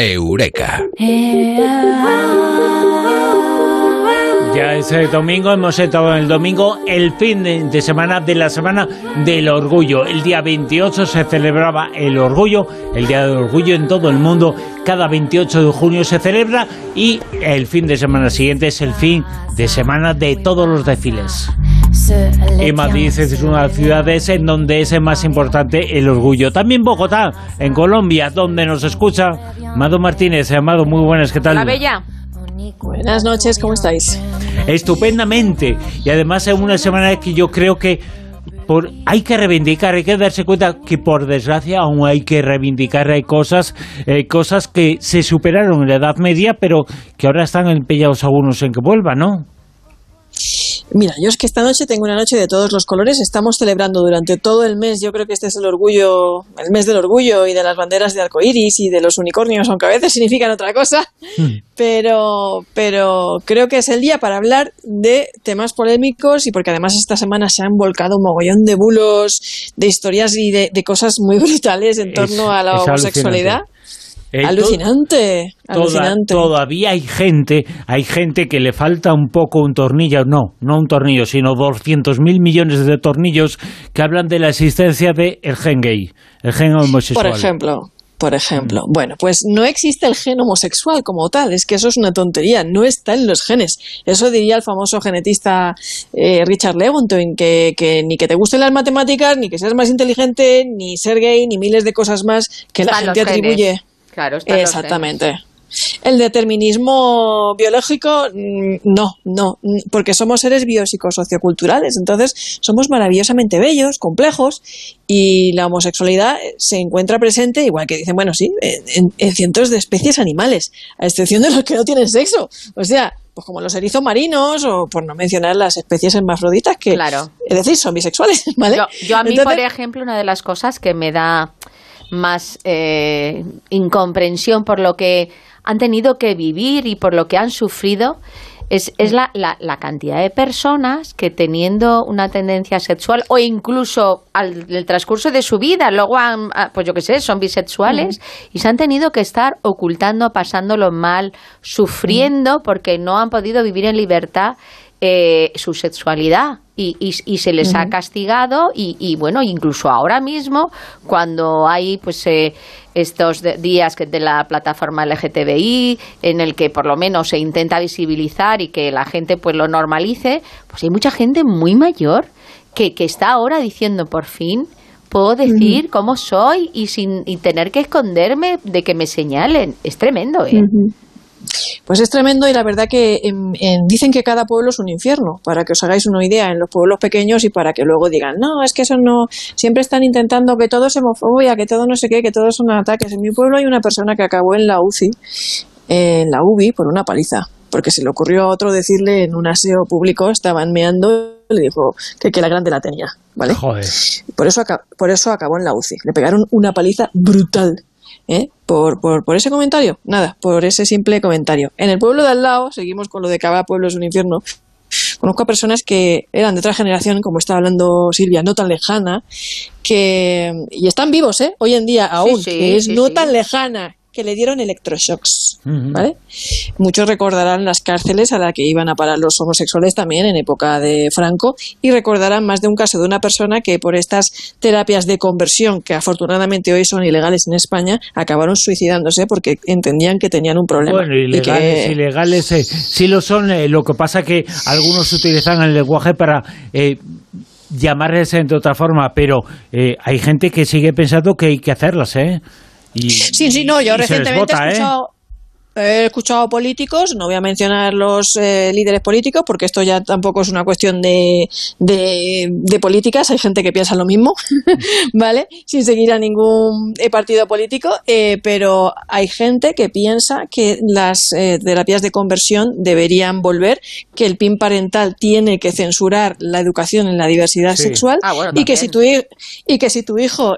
Eureka. Ya es el domingo, hemos estado en el domingo, el fin de semana de la Semana del Orgullo. El día 28 se celebraba el Orgullo, el Día del Orgullo en todo el mundo. Cada 28 de junio se celebra y el fin de semana siguiente es el fin de semana de todos los desfiles. Y Madrid es una de las ciudades en donde es más importante el orgullo. También Bogotá, en Colombia, donde nos escucha Amado Martínez. Amado, muy buenas, ¿qué tal? La Bella. Buenas noches, ¿cómo estáis? Estupendamente. Y además es una semana que yo creo que por, hay que reivindicar, hay que darse cuenta que por desgracia aún hay que reivindicar hay cosas, eh, cosas que se superaron en la Edad Media, pero que ahora están empeñados algunos en que vuelvan, ¿no? Mira, yo es que esta noche tengo una noche de todos los colores. Estamos celebrando durante todo el mes. Yo creo que este es el orgullo, el mes del orgullo y de las banderas de arcoíris y de los unicornios, aunque a veces significan otra cosa. Hmm. Pero, pero creo que es el día para hablar de temas polémicos y porque además esta semana se han volcado un mogollón de bulos, de historias y de, cosas muy brutales en torno a la homosexualidad. Eh, alucinante, alucinante. Todavía hay gente, hay gente que le falta un poco un tornillo, no, no un tornillo, sino 200 mil millones de tornillos que hablan de la existencia del el gen gay, el gen homosexual. Por ejemplo, por ejemplo. Mm. Bueno, pues no existe el gen homosexual como tal, es que eso es una tontería, no está en los genes. Eso diría el famoso genetista eh, Richard Lewontin, que, que, ni que te gusten las matemáticas, ni que seas más inteligente, ni ser gay, ni miles de cosas más que la gente atribuye. Claro, Exactamente. El determinismo biológico, mm, no, no, porque somos seres biopsicosocioculturales, entonces somos maravillosamente bellos, complejos, y la homosexualidad se encuentra presente, igual que dicen, bueno, sí, en, cientos de especies animales, a excepción de los que no tienen sexo. O sea, pues como los erizos marinos, o por no mencionar las especies hermafroditas, que, claro. es decir, son bisexuales, ¿vale? Yo, a mí, por ejemplo, una de las cosas que me da más eh, incomprensión por lo que han tenido que vivir y por lo que han sufrido es, es la, la, cantidad de personas que teniendo una tendencia sexual o incluso al el transcurso de su vida, luego han, ah, pues yo qué sé, son bisexuales y se han tenido que estar ocultando, pasándolo mal, sufriendo porque no han podido vivir en libertad eh, su sexualidad y, y, se les ha castigado y, y, bueno incluso ahora mismo cuando hay pues eh, estos días que de la plataforma LGTBI en el que por lo menos se intenta visibilizar y que la gente pues lo normalice pues hay mucha gente muy mayor que, que está ahora diciendo por fin puedo decir cómo soy y sin y tener que esconderme de que me señalen es tremendo ¿eh? Pues es tremendo y la verdad que dicen que cada pueblo es un infierno, para que os hagáis una idea en los pueblos pequeños y para que luego digan, no, es que eso no, siempre están intentando que todo es homofobia, que todo no sé qué, que todos son ataques. En mi pueblo hay una persona que acabó en la UCI, en la UBI, por una paliza, porque se le ocurrió a otro decirle en un aseo público, estaban meando y le dijo que, que la grande la tenía, ¿vale? Joder. Por eso, por eso acabó en la UCI. Le pegaron una paliza brutal. ¿Eh? Por, por, por, ese comentario, nada, por ese simple comentario. En el pueblo de al lado, seguimos con lo de cada pueblo es un infierno, conozco a personas que eran de otra generación, como estaba hablando Silvia, no tan lejana, que y están vivos, ¿eh? Hoy en día aún, que es no tan lejana, que le dieron electroshocks, ¿vale? Muchos recordarán las cárceles a las que iban a parar los homosexuales también en época de Franco y recordarán más de un caso de una persona que por estas terapias de conversión, que afortunadamente hoy son ilegales en España, acabaron suicidándose porque entendían que tenían un problema. Bueno, ilegales, ilegales, eh, sí lo son, eh, lo que pasa que algunos utilizan el lenguaje para... Eh, llamarles de otra forma, pero eh, hay gente que sigue pensando que hay que hacerlas, ¿eh? Sí, sí, no, yo recientemente he ¿eh? He escuchado políticos, no voy a mencionar los eh, líderes políticos porque esto ya tampoco es una cuestión de, de, políticas, hay gente que piensa lo mismo, ¿vale? Sin seguir a ningún eh, partido político, pero hay gente que piensa que las terapias de conversión deberían volver, que el PIN parental tiene que censurar la educación en la diversidad sexual ah, y, que si tu, y que si tu hijo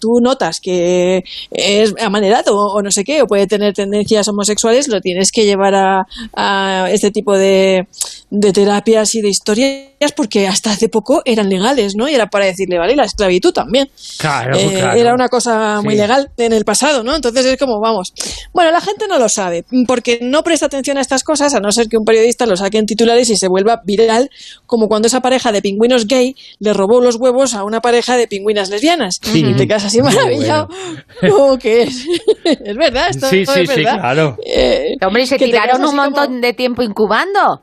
tú notas que es amanerado o no sé qué, o puede tener tendencias homosexuales, lo tienes que llevar a, a este tipo de, de terapias y de historias porque hasta hace poco eran legales, ¿no? Y era para decirle, vale, la esclavitud también. Claro, Eh, claro. Era una cosa muy Sí. legal en el pasado, ¿no? Entonces es como, vamos. Bueno, la gente no lo sabe, porque no presta atención a estas cosas, a no ser que un periodista lo saque en titulares y se vuelva viral, como cuando esa pareja de pingüinos gay le robó los huevos a una pareja de pingüinas lesbianas. Sí. Y te quedas así maravillado. ¿Cómo que es? es verdad, esto Sí, es sí, sí, claro. Eh, Hombre, y se tiraron un montón como- de tiempo incubando.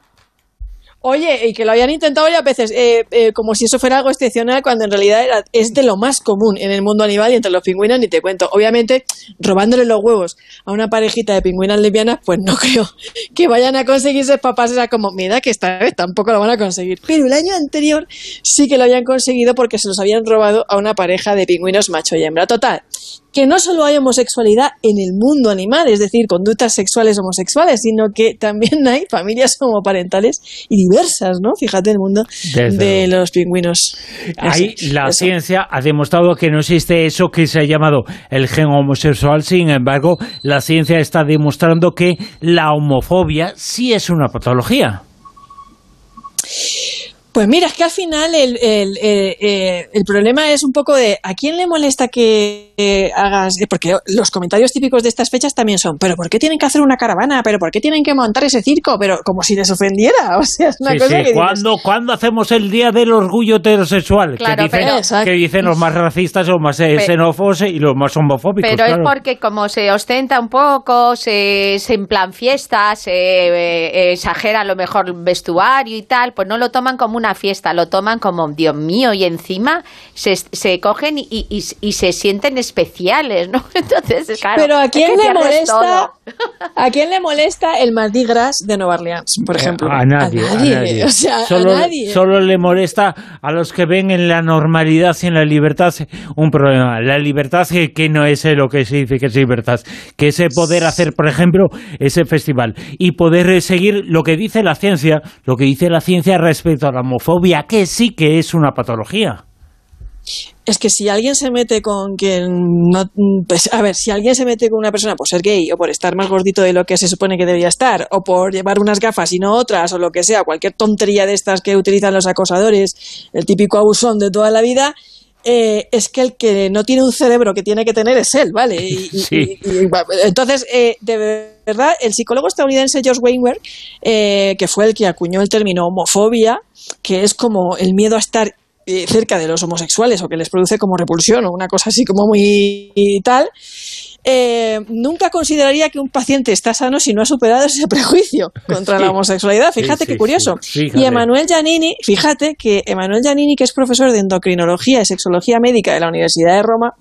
Oye, y que lo habían intentado varias veces, eh, eh, como si eso fuera algo excepcional, cuando en realidad era, es de lo más común en el mundo animal y entre los pingüinos, ni te cuento. Obviamente, robándole los huevos a una parejita de pingüinas lesbianas, pues no creo que vayan a conseguirse papás. Era como, mira, que esta vez tampoco lo van a conseguir. Pero el año anterior sí que lo habían conseguido porque se los habían robado a una pareja de pingüinos macho y hembra. Total, que no solo hay homosexualidad en el mundo animal, es decir, conductas sexuales homosexuales, sino que también hay familias homoparentales y diversas, ¿no? Fíjate el mundo Desde de luego. los pingüinos. Ahí Eso, la eso. ciencia ha demostrado que no existe eso que se ha llamado el gen homosexual. Sin embargo, la ciencia está demostrando que la homofobia sí es una patología. Pues mira, es que al final el, el, eh, eh, el problema es un poco de ¿a quién le molesta que eh, hagas? Porque los comentarios típicos de estas fechas también son ¿pero por qué tienen que hacer una caravana? ¿pero por qué tienen que montar ese circo? Pero como si les ofendiera, o sea, es una Sí, cosa sí. que dices, ¿Cuándo, cuándo hacemos el Día del Orgullo Heterosexual? Claro, que, dicen, pero- que dicen los más racistas, los más eh, xenófobos y los más homofóbicos. Pero claro. es porque como se ostenta un poco, se, se en plan fiesta, se eh, exagera a lo mejor el vestuario y tal, pues no lo toman como una fiesta, lo toman como, Dios mío, y encima se, se cogen y, y- y se sienten especiales, ¿no? Entonces, claro. Pero a quién le molesta, a quién le molesta el Mardi Gras de Nueva Orleans, por ejemplo. Eh, A nadie, a nadie. O sea, solo, a nadie. solo le molesta a los que ven en la normalidad y en la libertad un problema. La libertad que, que no es lo que se dice que es libertad, que es poder hacer, por ejemplo, ese festival y poder seguir lo que dice la ciencia, lo que dice la ciencia respecto a la homofobia, que sí que es una patología. Es que si alguien se mete con quien no. Pues, a ver, si alguien se mete con una persona por ser gay o por estar más gordito de lo que se supone que debería estar, o por llevar unas gafas y no otras, o lo que sea, cualquier tontería de estas que utilizan los acosadores, el típico abusón de toda la vida. eh, es que el que no tiene un cerebro que tiene que tener es él, ¿vale? Y, Sí. y- y- entonces, eh, de verdad, el psicólogo estadounidense George Weinberg, eh, que fue el que acuñó el término homofobia, que es como el miedo a estar eh, cerca de los homosexuales o que les produce como repulsión o una cosa así como muy y tal, eh, nunca consideraría que un paciente está sano si no ha superado ese prejuicio contra Sí. la homosexualidad. Fíjate sí, qué curioso. Y Emanuel Giannini, fíjate que Emanuel Giannini, que es profesor de endocrinología y sexología médica de la Universidad de Roma,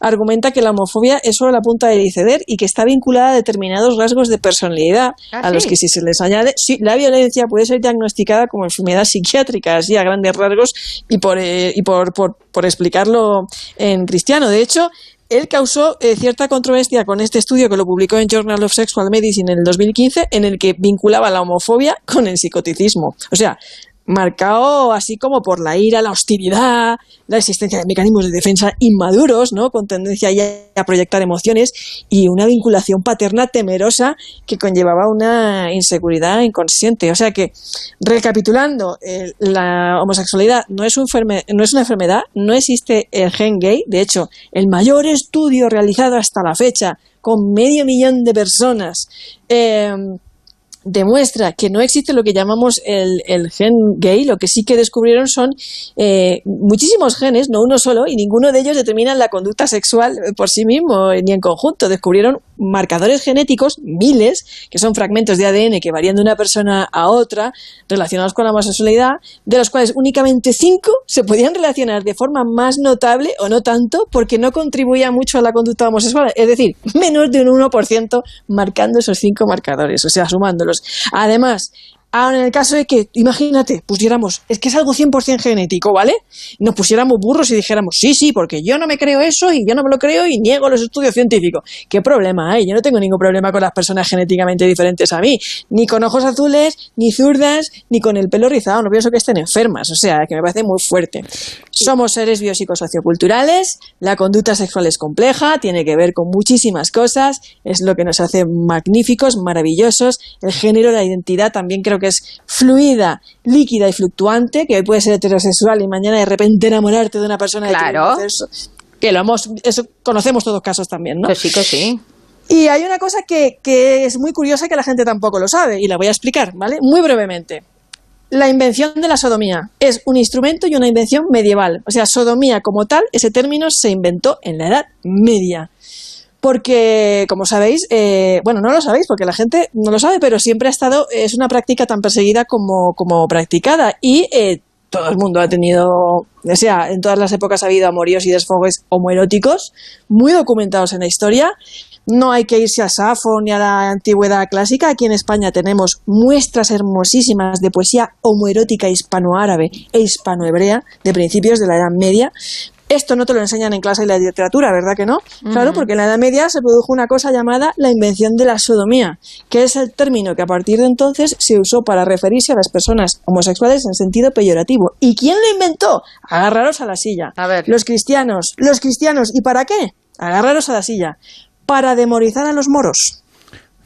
argumenta que la homofobia es solo la punta del iceberg y que está vinculada a determinados rasgos de personalidad Ah, a los que si se les añade, sí, la violencia puede ser diagnosticada como enfermedad psiquiátrica, así a grandes rasgos, y por, eh, y por, por, por explicarlo en cristiano. De hecho, él causó eh, cierta controversia con este estudio que lo publicó en Journal of Sexual Medicine en el 2015, en el que vinculaba la homofobia con el psicoticismo. O sea, marcado así como por la ira, la hostilidad, la existencia de mecanismos de defensa inmaduros, ¿no? con tendencia ya a proyectar emociones y una vinculación paterna temerosa que conllevaba una inseguridad inconsciente. O sea que, recapitulando, la homosexualidad no es, un no es una enfermedad, no existe el gen gay, de hecho, el mayor estudio realizado hasta la fecha con medio millón de personas eh, demuestra que no existe lo que llamamos el, el gen gay, lo que sí que descubrieron son eh, muchísimos genes, no uno solo, y ninguno de ellos determinan la conducta sexual por sí mismo eh, ni en conjunto. Descubrieron marcadores genéticos, miles, que son fragmentos de ADN que varían de una persona a otra, relacionados con la homosexualidad, de los cuales únicamente cinco se podían relacionar de forma más notable o no tanto, porque no contribuía mucho a la conducta homosexual. Es decir, menos de un 1% marcando esos cinco marcadores, o sea, sumándolos. Además, Ahora, en el caso de que, imagínate, pusiéramos, es que es algo 100% genético, ¿vale? Nos pusiéramos burros y dijéramos, sí, sí, porque yo no me creo eso y yo no me lo creo y niego los estudios científicos. ¿Qué problema hay? Yo no tengo ningún problema con las personas genéticamente diferentes a mí, ni con ojos azules, ni zurdas, ni con el pelo rizado. No pienso que estén enfermas, o sea, que me parece muy fuerte. Somos seres biopsicosocioculturales, la conducta sexual es compleja, tiene que ver con muchísimas cosas, es lo que nos hace magníficos, maravillosos. El género, la identidad también creo que es fluida, líquida y fluctuante, que hoy puede ser heterosexual y mañana de repente enamorarte de una persona claro. de que lo hemos, eso conocemos todos casos también, ¿no? Que sí, que sí. Y hay una cosa que, que es muy curiosa que la gente tampoco lo sabe, y la voy a explicar, ¿vale? Muy brevemente. La invención de la sodomía es un instrumento y una invención medieval. O sea, sodomía como tal, ese término se inventó en la Edad Media porque, como sabéis, eh, bueno, no lo sabéis porque la gente no lo sabe, pero siempre ha estado, es una práctica tan perseguida como, practicada y eh, todo el mundo ha tenido, o sea, en todas las épocas ha habido amoríos y desfogues homoeróticos muy documentados en la historia. No hay que irse a Safo ni a la antigüedad clásica. Aquí en España tenemos muestras hermosísimas de poesía homoerótica hispanoárabe e hispanohebrea de principios de la Edad Media, esto no te lo enseñan en clase de la literatura, ¿verdad que no? Claro, porque en la Edad Media se produjo una cosa llamada la invención de la sodomía, que es el término que a partir de entonces se usó para referirse a las personas homosexuales en sentido peyorativo. ¿Y quién lo inventó? Agarraros a la silla. A ver. Los cristianos. Los cristianos. ¿Y para qué? Agarraros a la silla. Para demorizar a los moros.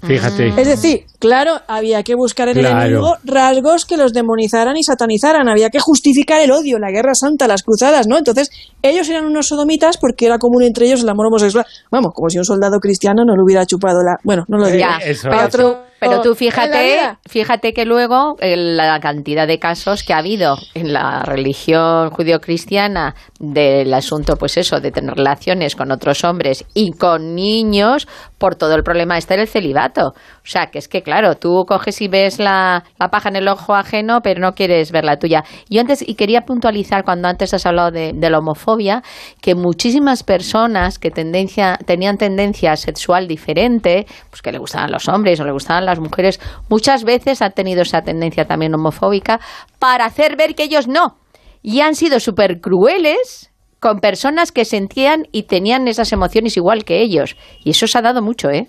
Fíjate. Es decir, claro, había que buscar en el enemigo rasgos que los demonizaran y satanizaran. Había que justificar el odio, la guerra santa, las cruzadas, ¿no? Entonces, ellos eran unos sodomitas porque era común entre ellos el amor homosexual. Vamos, como si un soldado cristiano no le hubiera chupado la. Bueno, no lo digo. Ya, eso tú, pero tú En la fíjate, fíjate que luego eh, la cantidad de casos que ha habido en la religión judio-cristiana del asunto, pues eso, de tener relaciones con otros hombres y con niños por todo el problema este del celibato. O sea, que es que claro, tú coges y ves la, la paja en el ojo ajeno, pero no quieres ver la tuya. Yo antes, y quería puntualizar cuando antes has hablado de, de la homofobia, que muchísimas personas que tendencia, tenían tendencia sexual diferente, pues que le gustaban los hombres o le gustaban las mujeres, muchas veces han tenido esa tendencia también homofóbica para hacer ver que ellos no. Y han sido súper crueles con personas que sentían y tenían esas emociones igual que ellos. Y eso se ha dado mucho, ¿eh?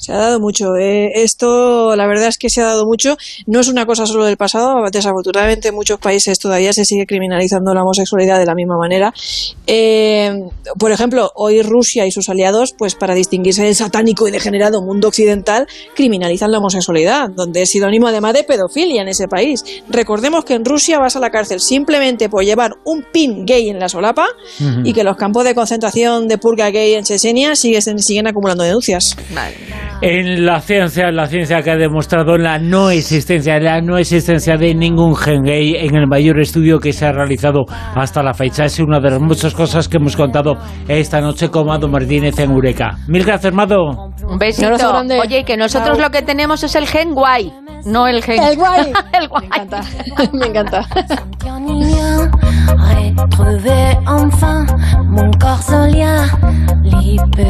Se ha dado mucho. eh, esto, la verdad es que se ha dado mucho. No es una cosa solo del pasado. Desafortunadamente, en muchos países todavía se sigue criminalizando la homosexualidad de la misma manera. Eh, por ejemplo, hoy Rusia y sus aliados, pues para distinguirse del satánico y degenerado mundo occidental, criminalizan la homosexualidad, donde es sinónimo además de pedofilia en ese país. Recordemos que en Rusia vas a la cárcel simplemente por llevar un pin gay en la solapa y que los campos de concentración de purga gay en Chechenia siguen, siguen acumulando denuncias. En la ciencia, la ciencia que ha demostrado la no existencia, la no existencia de ningún gen gay en el mayor estudio que se ha realizado hasta la fecha. Es una de las muchas cosas que hemos contado esta noche con Mado Martínez en Eureka. Mil gracias, Mado. Un besito. Oye, que nosotros Chao. lo que tenemos es el gen guay, no el gen. El guay. el guay. Me encanta. Me encanta.